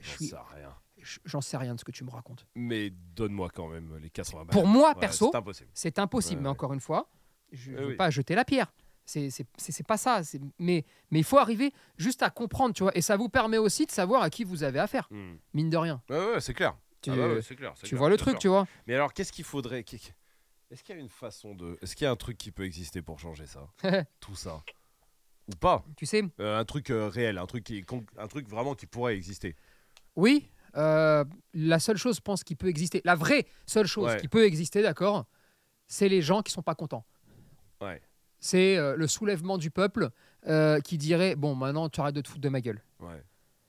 je J'en suis sais rien. je- j'en sais rien de ce que tu me racontes. Mais donne-moi quand même les 80 balles. Pour moi Ouais, perso, C'est impossible. C'est impossible, Ouais, mais encore une fois, je ne Eh veux oui. pas jeter la pierre. C'est c'est- c'est- c'est pas ça. mais il faut arriver juste à comprendre, tu vois. Et ça vous permet aussi de savoir à qui vous avez affaire, Hmm. mine de rien. Ouais, ouais, c'est clair. Tu, Ah bah ouais, c'est clair. c'est tu clair, vois le truc, tu vois. Mais alors, qu'est-ce qu'il faudrait Est-ce qu'il y a une façon de. Est-ce qu'il y a un truc qui peut exister pour changer ça? Tout ça Ou pas Tu sais, Euh, Un truc euh, réel, un truc, qui, un truc vraiment qui pourrait exister. oui, euh, la seule chose, je pense, qui peut exister, la vraie seule chose Ouais. qui peut exister, d'accord, c'est les gens qui sont pas contents. Ouais. C'est euh, le soulèvement du peuple euh, qui dirait bon, maintenant, tu arrêtes de te foutre de ma gueule. Ouais.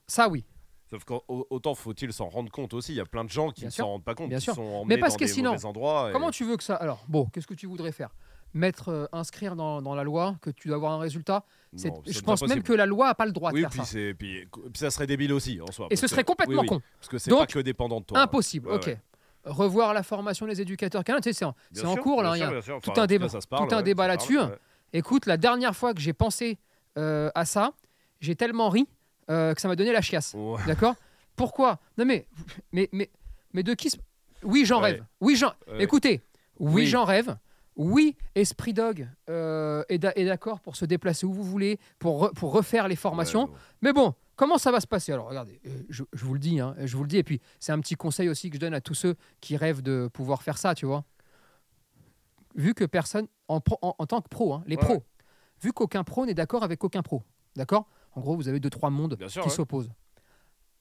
Ça, oui. Sauf qu'autant faut-il s'en rendre compte aussi. Il y a plein de gens qui Bien ne s'en rendent pas compte, Bien qui sûr. sont emmenés parce dans que des sinon, mauvais endroits. et- Comment tu veux que ça Alors, bon, qu'est-ce que tu voudrais faire? Mettre, euh, inscrire dans, dans la loi que tu dois avoir un résultat? Non, je pense même que la loi a pas le droit de Oui, faire puis, ça. puis, puis ça serait débile aussi en soi. Et ce serait complètement oui, oui, con. Parce que c'est pas que dépendant de toi. Impossible. Ouais, ok. ouais. Revoir la formation des éducateurs canins, tu sais, c'est en, cours là. il y a- tout un débat- tout un débat là-dessus. ouais. Écoute, la dernière fois que j'ai pensé euh, à ça, j'ai tellement ri euh, que ça m'a donné la chiasse. D'accord? Pourquoi? Non mais, mais, mais, mais de qui se- Oui, j'en Ouais. rêve. Oui, j'en. Ouais. Écoutez, oui, Oui. j'en rêve. Oui, Esprit Dog euh, est d'a- est d'accord pour se déplacer où vous voulez, pour, re- pour refaire les formations. Ouais. Mais bon, comment ça va se passer? Alors regardez, euh, je, je vous le dis, hein, je vous le dis, et puis c'est un petit conseil aussi que je donne à tous ceux qui rêvent de pouvoir faire ça, tu vois. Vu que personne, en, pro- en, en tant que pro, hein, les pros, vu qu'aucun pro n'est d'accord avec aucun pro, d'accord? En gros, vous avez deux, trois mondes sûr, qui s'opposent.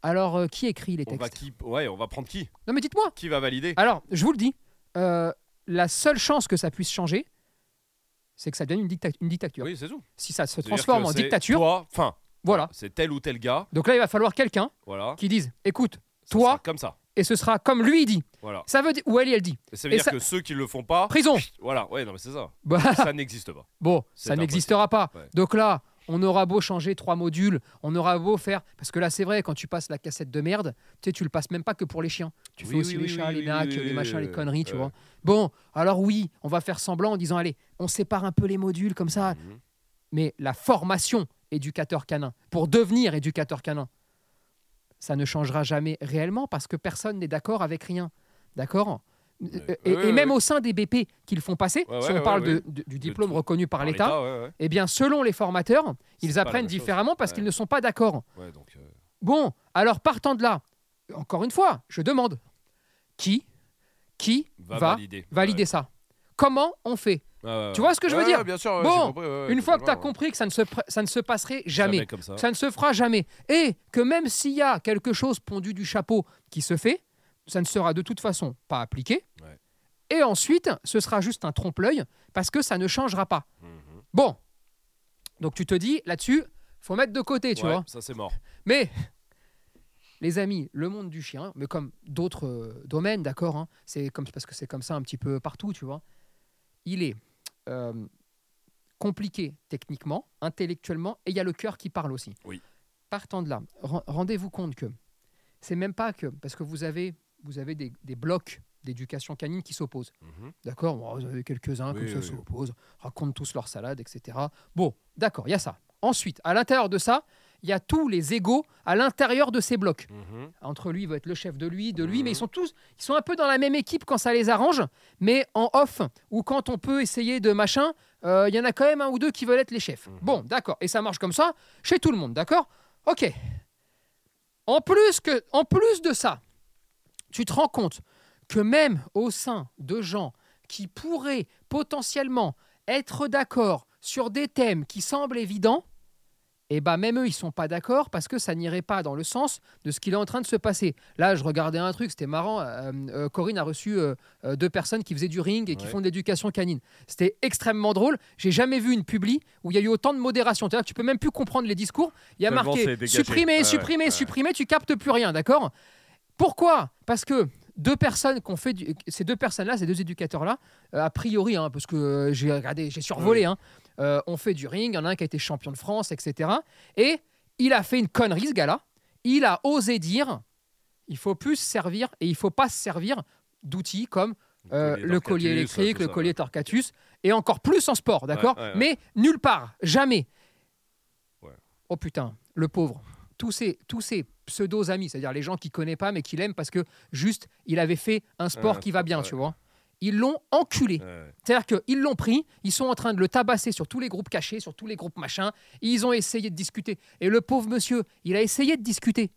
Alors, euh, qui écrit les On va textes qui Ouais, on va prendre qui? Non mais dites-moi Qui va valider? Alors, je vous le dis, euh, la seule chance que ça puisse changer, c'est que ça devienne une, dicta- une dictature. Oui, c'est tout. Si ça se transforme en dictature, Toi, enfin, voilà. c'est tel ou tel gars, Donc là, il va falloir quelqu'un voilà. qui dise, écoute, ça toi, comme ça. et ce sera comme lui il dit. Voilà. Ça veut dire, ou elle, elle dit, Et ça veut Et dire ça- que ceux qui le font pas, prison. voilà, ouais, non mais c'est ça. Bah, Ça n'existe pas. bon, ça n'existera pas. Ouais. Donc là, on aura beau changer trois modules, on aura beau faire, parce que là, c'est vrai, quand tu passes la cassette de merde, tu sais, tu le passes même pas que pour les chiens. Tu Oui, fais aussi oui, les chats, les nacs, les machins, les conneries, tu vois. Bon, alors oui, on va faire semblant en disant, allez, on sépare un peu les modules comme ça, Mhm. mais la formation éducateur canin, pour devenir éducateur canin, ça ne changera jamais réellement parce que personne n'est d'accord avec rien. D'accord? Ouais. et, Ouais, et même au sein des BP qu'ils font passer, si on parle ouais. de- de- du diplôme reconnu par l'État, eh bien, selon les formateurs, ils apprennent différemment parce qu'ils ne sont pas d'accord. Donc, euh, Bon, alors partant de là, encore une fois, je demande qui, qui va, va, valider. valider ça? Comment on fait? Tu vois ce que je veux Ouais, dire? ouais, bien sûr, ouais, Bon, compris, ouais, Une fois que tu as compris que ça ne se, ça ne se passerait jamais, comme ça. ça ne se fera jamais, et que même s'il y a quelque chose pondu du chapeau qui se fait, ça ne sera de toute façon pas appliqué. Ouais. Et ensuite, ce sera juste un trompe-l'œil parce que ça ne changera pas. Mhm. Bon, donc tu te dis là-dessus, faut mettre de côté, tu Ouais, vois. Ça c'est mort. Mais les amis, le monde du chien, mais comme d'autres euh, domaines, d'accord, hein, c'est comme parce que c'est comme ça un petit peu partout, tu vois. Il est euh, compliqué techniquement, intellectuellement, et il y a le cœur qui parle aussi. Oui. Partant de là, ren- rendez-vous compte que c'est même pas que parce que vous avez vous avez des, des blocs d'éducation canine qui s'opposent. Mhm. D'accord Bon, Vous avez quelques-uns Oui, comme ça oui, s'opposent, racontent tous leur salade, etc. Bon, d'accord, il y a ça. Ensuite, à l'intérieur de ça, il y a tous les égaux à l'intérieur de ces blocs. Mhm. Entre lui, il va être le chef de lui, de lui, Mhm. mais ils sont tous, ils sont un peu dans la même équipe quand ça les arrange, mais en off ou quand on peut essayer de machin, euh, il y en a quand même un ou deux qui veulent être les chefs. Mhm. Bon, d'accord, et ça marche comme ça chez tout le monde, d'accord? Ok. En plus que, en plus de ça, tu te rends compte que même au sein de gens qui pourraient potentiellement être d'accord sur des thèmes qui semblent évidents, et bah même eux ils sont pas d'accord parce que ça n'irait pas dans le sens de ce qu'il est en train de se passer. Là, je regardais un truc, c'était marrant. euh, euh, Corinne a reçu euh, deux personnes qui faisaient du ring et qui Ouais. font de l'éducation canine. C'était extrêmement drôle. J'ai jamais vu une publi où il y a eu autant de modération. Que tu peux même plus comprendre les discours. Il y a marqué supprimer, supprimer, supprimer. Tu captes plus rien, d'accord? Pourquoi? Parce que deux personnes qu'on fait du- ces deux personnes-là, ces deux éducateurs-là, euh, a priori, hein, parce que euh, j'ai regardé, j'ai survolé, hein, euh, ont fait du ring. Il y en a un qui a été champion de France, etc. Et il a fait une connerie, ce gars-là. Il a osé dire il faut plus se servir et il faut pas se servir d'outils comme le collier électrique, le collier. Torcatus, et encore plus en sport, d'accord? Ouais, ouais, ouais. Mais nulle part, jamais. Ouais. Oh putain, le pauvre. Tous ces, tous pseudo-amis, c'est-à-dire les gens qui connaissent pas mais qui l'aiment parce que juste il avait fait un sport Ouais, qui va bien, ouais. tu vois. Ils l'ont enculé. Ouais. C'est-à-dire qu'ils l'ont pris, ils sont en train de le tabasser sur tous les groupes cachés, sur tous les groupes machins. Ils ont essayé de discuter. Et le pauvre monsieur, il a essayé de discuter.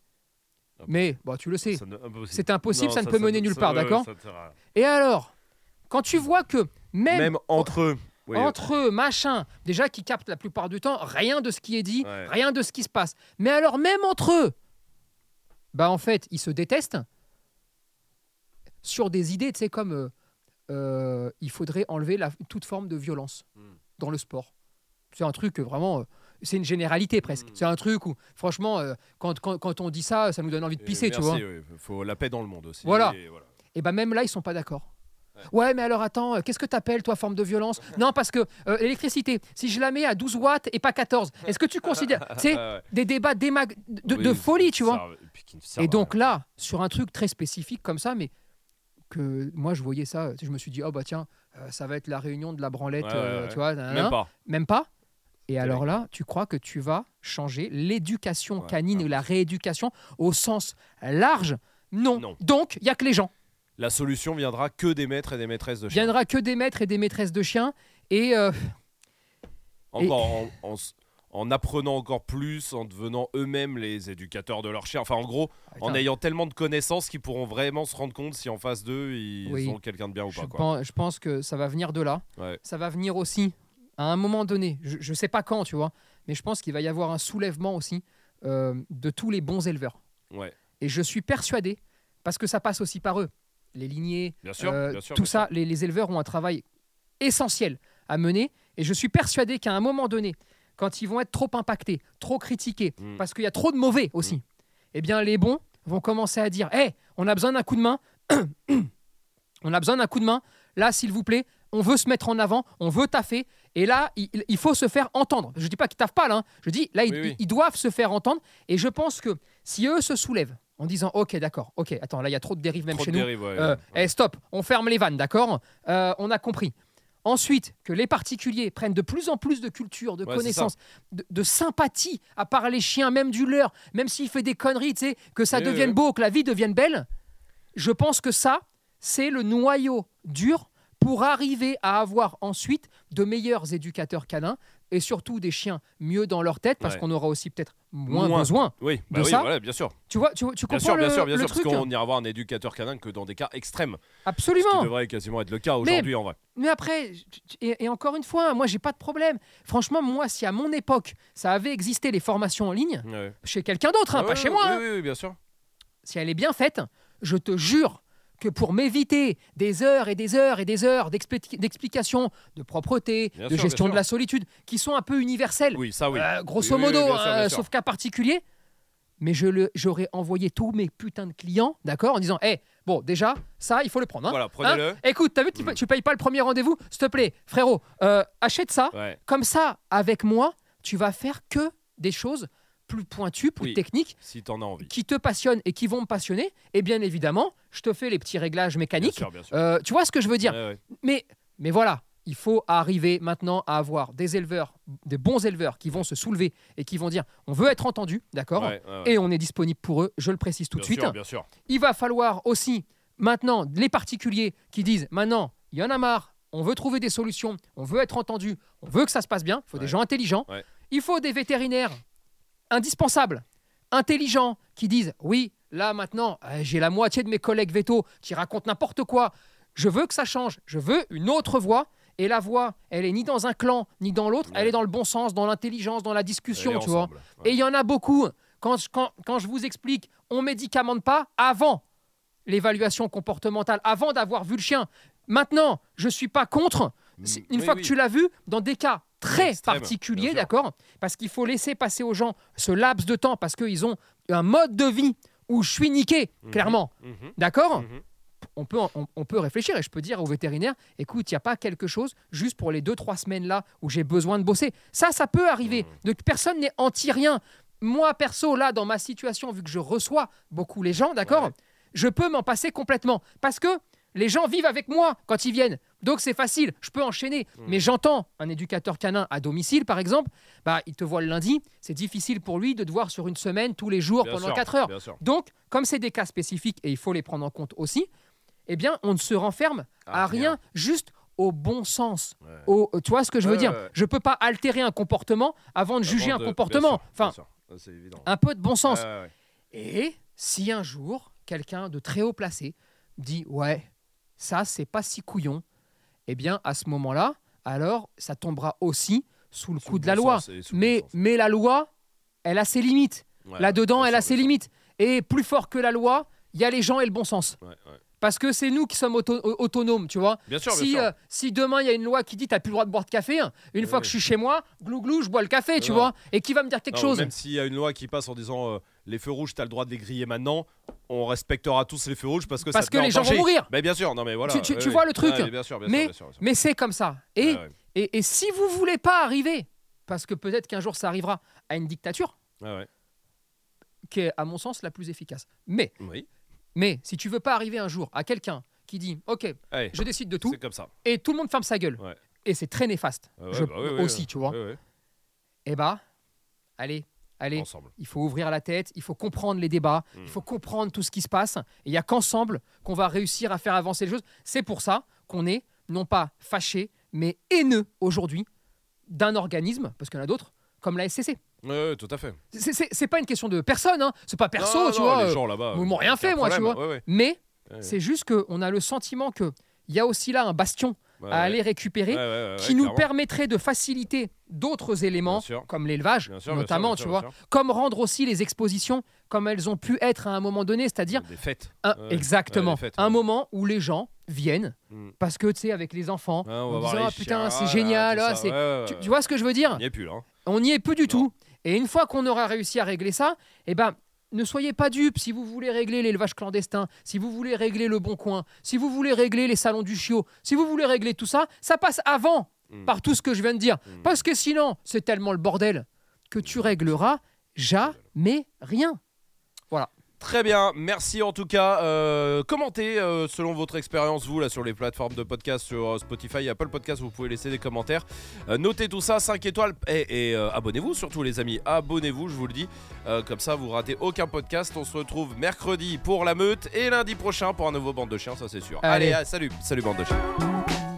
Mais, bah, tu le sais, ne- impossible. c'est impossible, Non, ça ne peut mener nulle part, d'accord. Et alors, quand tu vois que même, Même entre eux. Oui, entre eux, machin, déjà qui captent la plupart du temps rien de ce qui est dit, Ouais. rien de ce qui se passe. Mais alors, même entre eux, bah en fait, ils se détestent sur des idées, tu sais, comme euh, euh, il faudrait enlever la- toute forme de violence Mm. dans le sport. C'est un truc euh, vraiment. euh, c'est une généralité presque. Mm. C'est un truc où, franchement, quand, quand, quand on dit ça, ça nous donne envie de Et pisser, tu merci, vois. oui. faut la paix dans le monde aussi. Voilà. et voilà. Et bah même là, ils sont pas d'accord. Ouais, mais alors attends, euh, qu'est-ce que t'appelles toi forme de violence? Non, parce que euh, l'électricité, si je la mets à 12 watts et pas 14, est-ce que tu considères C'est des débats démag- de, Oui, de folie, tu vois? servent- et Et donc là, sur un truc très spécifique comme ça, mais que moi je voyais ça, je me suis dit, oh bah tiens, euh, ça va être la réunion de la branlette, Ouais, euh, ouais, ouais. tu vois. Même pas. Même pas? Et alors là, tu crois que tu vas changer l'éducation Ouais, canine ou la rééducation au sens large? Non. Non. Donc, il y a que les gens. La solution viendra que des maîtres et des maîtresses de chiens. viendra que des maîtres et des maîtresses de chiens. Et euh, Encore en, en en apprenant encore plus, en devenant eux-mêmes les éducateurs de leurs chiens. Enfin, en gros, en putain, ayant tellement de connaissances qu'ils pourront vraiment se rendre compte si en face d'eux ils Oui. ont quelqu'un de bien ou je, pas. Quoi. pense, je pense que ça va venir de là. Ouais. Ça va venir aussi à un moment donné. Je ne sais pas quand, tu vois. Mais je pense qu'il va y avoir un soulèvement aussi euh, de tous les bons éleveurs. Ouais. Et je suis persuadé, parce que ça passe aussi par eux, les lignées, Bien sûr, Euh, bien sûr. tout bien ça, les, les éleveurs ont un travail essentiel à mener. Et je suis persuadé qu'à un moment donné, quand ils vont être trop impactés, trop critiqués, Mm. parce qu'il y a trop de mauvais aussi, eh bien les bons vont commencer à dire Hé, on a besoin d'un coup de main. on a besoin d'un coup de main. Là, s'il vous plaît, on veut se mettre en avant, on veut taffer. Et là, il, il faut se faire entendre. Je dis pas qu'ils taffent pas, là. hein. Je dis, là, Oui, ils doivent se faire entendre. Et je pense que si eux se soulèvent en disant Ok, d'accord, ok, attends, là, il y a trop de dérives même Trop chez nous. ouais, Euh, ouais. eh, stop, on ferme les vannes, d'accord Euh, On a compris. Ensuite, que les particuliers prennent de plus en plus de culture, de Ouais, connaissances, de, de sympathie à part les chiens, même du leur, même s'il fait des conneries, tu sais, que ça devienne beau, que la vie devienne belle. Je pense que ça, c'est le noyau dur pour arriver à avoir ensuite de meilleurs éducateurs canins et surtout des chiens mieux dans leur tête parce Ouais. qu'on aura aussi peut-être moins, Moins. besoin. Oui, bah de oui, ça. voilà, bien sûr. Tu vois, tu, tu Bien comprends sûr, bien sûr, bien sûr, parce qu'on n'ira voir un éducateur canin que dans des cas extrêmes. Ce qui Absolument. devrait quasiment être le cas aujourd'hui en vrai. Mais après, et, et encore une fois, moi, j'ai pas de problème. Franchement, moi, si à mon époque, ça avait existé les formations en ligne, Ouais. chez quelqu'un d'autre, hein, Ouais, pas chez moi, Oui, hein, oui, oui, bien sûr. si elle est bien faite, je te jure que pour m'éviter des heures et des heures et des heures d'expli- d'explications de propreté, Bien de sûr, gestion de la solitude, qui sont un peu universelles, Oui, ça oui. euh, grosso Oui, modo, bien sûr, bien sûr. sauf cas particulier, mais je le- j'aurais envoyé tous mes putains de clients, d'accord, en disant, hé, bon, déjà, ça, il faut le prendre. hein. Voilà, Hein prenez-le. Écoute, t'as vu, tu, Mm. tu payes pas le premier rendez-vous S'il te plaît, frérot, euh, achète ça. Ouais. Comme ça, avec moi, tu vas faire que des choses plus pointues, plus Oui. techniques, Si t'en as envie. qui te passionnent et qui vont me passionner. Et bien évidemment, je te fais les petits réglages Bien mécaniques. sûr, bien sûr. Euh, tu vois ce que je veux dire Ouais, ouais. mais, mais voilà, il faut arriver maintenant à avoir des éleveurs, des bons éleveurs qui vont se soulever et qui vont dire on veut être entendu, d'accord Ouais. Et on est disponible pour eux, je le précise tout de suite. sûr, bien sûr. Il va falloir aussi maintenant les particuliers qui disent maintenant, il y en a marre, on veut trouver des solutions, on veut être entendu, on veut que ça se passe bien, il faut des gens intelligents. Ouais. Il faut des vétérinaires indispensables, intelligents, qui disent oui, là maintenant, euh, j'ai la moitié de mes collègues vétos qui racontent n'importe quoi, je veux que ça change, je veux une autre voix. Et la voix, elle est ni dans un clan, ni dans l'autre, elle est dans le bon sens, dans l'intelligence, dans la discussion, tu vois. Ouais. Et il y en a beaucoup. Quand je, quand, quand je vous explique, on médicamente pas avant l'évaluation comportementale, avant d'avoir vu le chien. Maintenant, je ne suis pas contre. C'est- Une Oui, fois oui. que tu l'as vu, dans des cas très Extrême, sûr. d'accord Parce qu'il faut laisser passer aux gens ce laps de temps parce qu'ils ont un mode de vie où je suis niqué, Mhm. clairement. Mhm, D'accord? Mhm. on peut, on, on peut réfléchir et je peux dire au vétérinaire écoute, il n'y a pas quelque chose juste pour les deux, trois semaines là où j'ai besoin de bosser. Ça, ça peut arriver. Donc, personne n'est anti-rien. Moi, perso, là, dans ma situation, vu que je reçois beaucoup les gens, d'accord Ouais. Je peux m'en passer complètement. Parce que les gens vivent avec moi quand ils viennent. Donc, c'est facile. Je peux enchaîner. Mhm. Mais j'entends un éducateur canin à domicile, par exemple, bah, il te voit le lundi. C'est difficile pour lui de te voir sur une semaine, tous les jours, Bien pendant sûr, 4 heures. Donc, comme c'est des cas spécifiques et il faut les prendre en compte aussi, eh bien, on ne se renferme à rien, juste au bon sens. Ouais. Au, tu vois ce que je veux dire? ouais. Je peux pas altérer un comportement avant de juger un comportement. bien sûr, bien enfin, sûr. Un peu de bon sens. Ouais. Et si un jour, quelqu'un de très haut placé dit Ouais, ça, c'est pas si couillon, eh bien, à ce moment-là, alors, ça tombera aussi sous le Sous coup le de la loi. Mais, la loi, elle a ses limites. Ouais, Là-dedans, elle a ses limites. Et plus fort que la loi, il y a les gens et le bon sens. sûr. Ouais, ouais. Parce que c'est nous qui sommes auto- au- autonomes, tu vois. Bien sûr, bien Si, sûr. euh, si demain il y a une loi qui dit t'as plus le droit de boire de café, hein, une fois Ouais. que je suis chez moi, glou glou, je bois le café, tu Non. vois. Et qui va me dire quelque Non, chose Même s'il y a une loi qui passe en disant euh, les feux rouges, t'as le droit de les griller maintenant, on respectera tous les feux rouges parce que Parce ça te que met en les gens vont mourir. Mais bien sûr, non mais voilà. Tu- tu- tu vois le truc mais bien sûr, bien sûr, Mais- bien sûr, bien sûr. Mais c'est comme ça. Et, ouais. et, et si vous voulez pas arriver, parce que peut-être qu'un jour ça arrivera à une dictature, ouais. qui est à mon sens la plus efficace. Mais, Oui. mais si tu veux pas arriver un jour à quelqu'un qui dit ok, Allez, je décide de tout, comme ça. et tout le monde ferme sa gueule, Ouais. et c'est très néfaste, je- bah aussi, tu vois. Ouais. Eh bah, allez, allez, Ensemble. il faut ouvrir la tête, il faut comprendre les débats, Mm. il faut comprendre tout ce qui se passe. Et il n'y a qu'ensemble qu'on va réussir à faire avancer les choses. C'est pour ça qu'on est non pas fâché, mais haineux aujourd'hui d'un organisme, parce qu'il y en a d'autres, comme la SCC. Ouais, ouais, tout à fait. C'est- pas une question de personne, hein. c'est pas perso, Non, tu non, vois. Les euh, gens là-bas. ils m'ont rien aucun fait, moi, tu vois. Ouais, ouais. Mais c'est juste qu'on a le sentiment qu'il y a aussi là un bastion ouais, à aller récupérer Ouais, qui nous clairement. permettrait de faciliter d'autres éléments, comme l'élevage, Bien sûr, bien notamment, sûr, tu vois, comme rendre aussi les expositions comme elles ont pu être à un moment donné, c'est-à-dire Des fêtes. un- exactement fêtes, un moment où les gens viennent Mm. parce que tu sais avec les enfants, on va en disant, les ah, putain c'est génial, ah, tu, tu vois ce que je veux dire? On n'y est plus là. On n'y est plus du Non. tout. Et une fois qu'on aura réussi à régler ça, eh ben ne soyez pas dupes si vous voulez régler l'élevage clandestin, si vous voulez régler le bon coin, si vous voulez régler les salons du chiot, si vous voulez régler tout ça, ça passe avant Mm. par tout ce que je viens de dire. Mm. Parce que sinon, c'est tellement le bordel que tu régleras jamais rien. Très bien, merci en tout cas. Euh, commentez euh, selon votre expérience, vous, là, sur les plateformes de podcast, sur euh, Spotify Apple Podcast, vous pouvez laisser des commentaires. Notez tout ça, 5 étoiles. Et, et, abonnez-vous surtout, les amis. Abonnez-vous, je vous le dis. Comme ça, vous ratez aucun podcast. On se retrouve mercredi pour la meute et lundi prochain pour un nouveau bande de chiens, ça c'est sûr. Allez. Allez, salut, salut bande de chiens.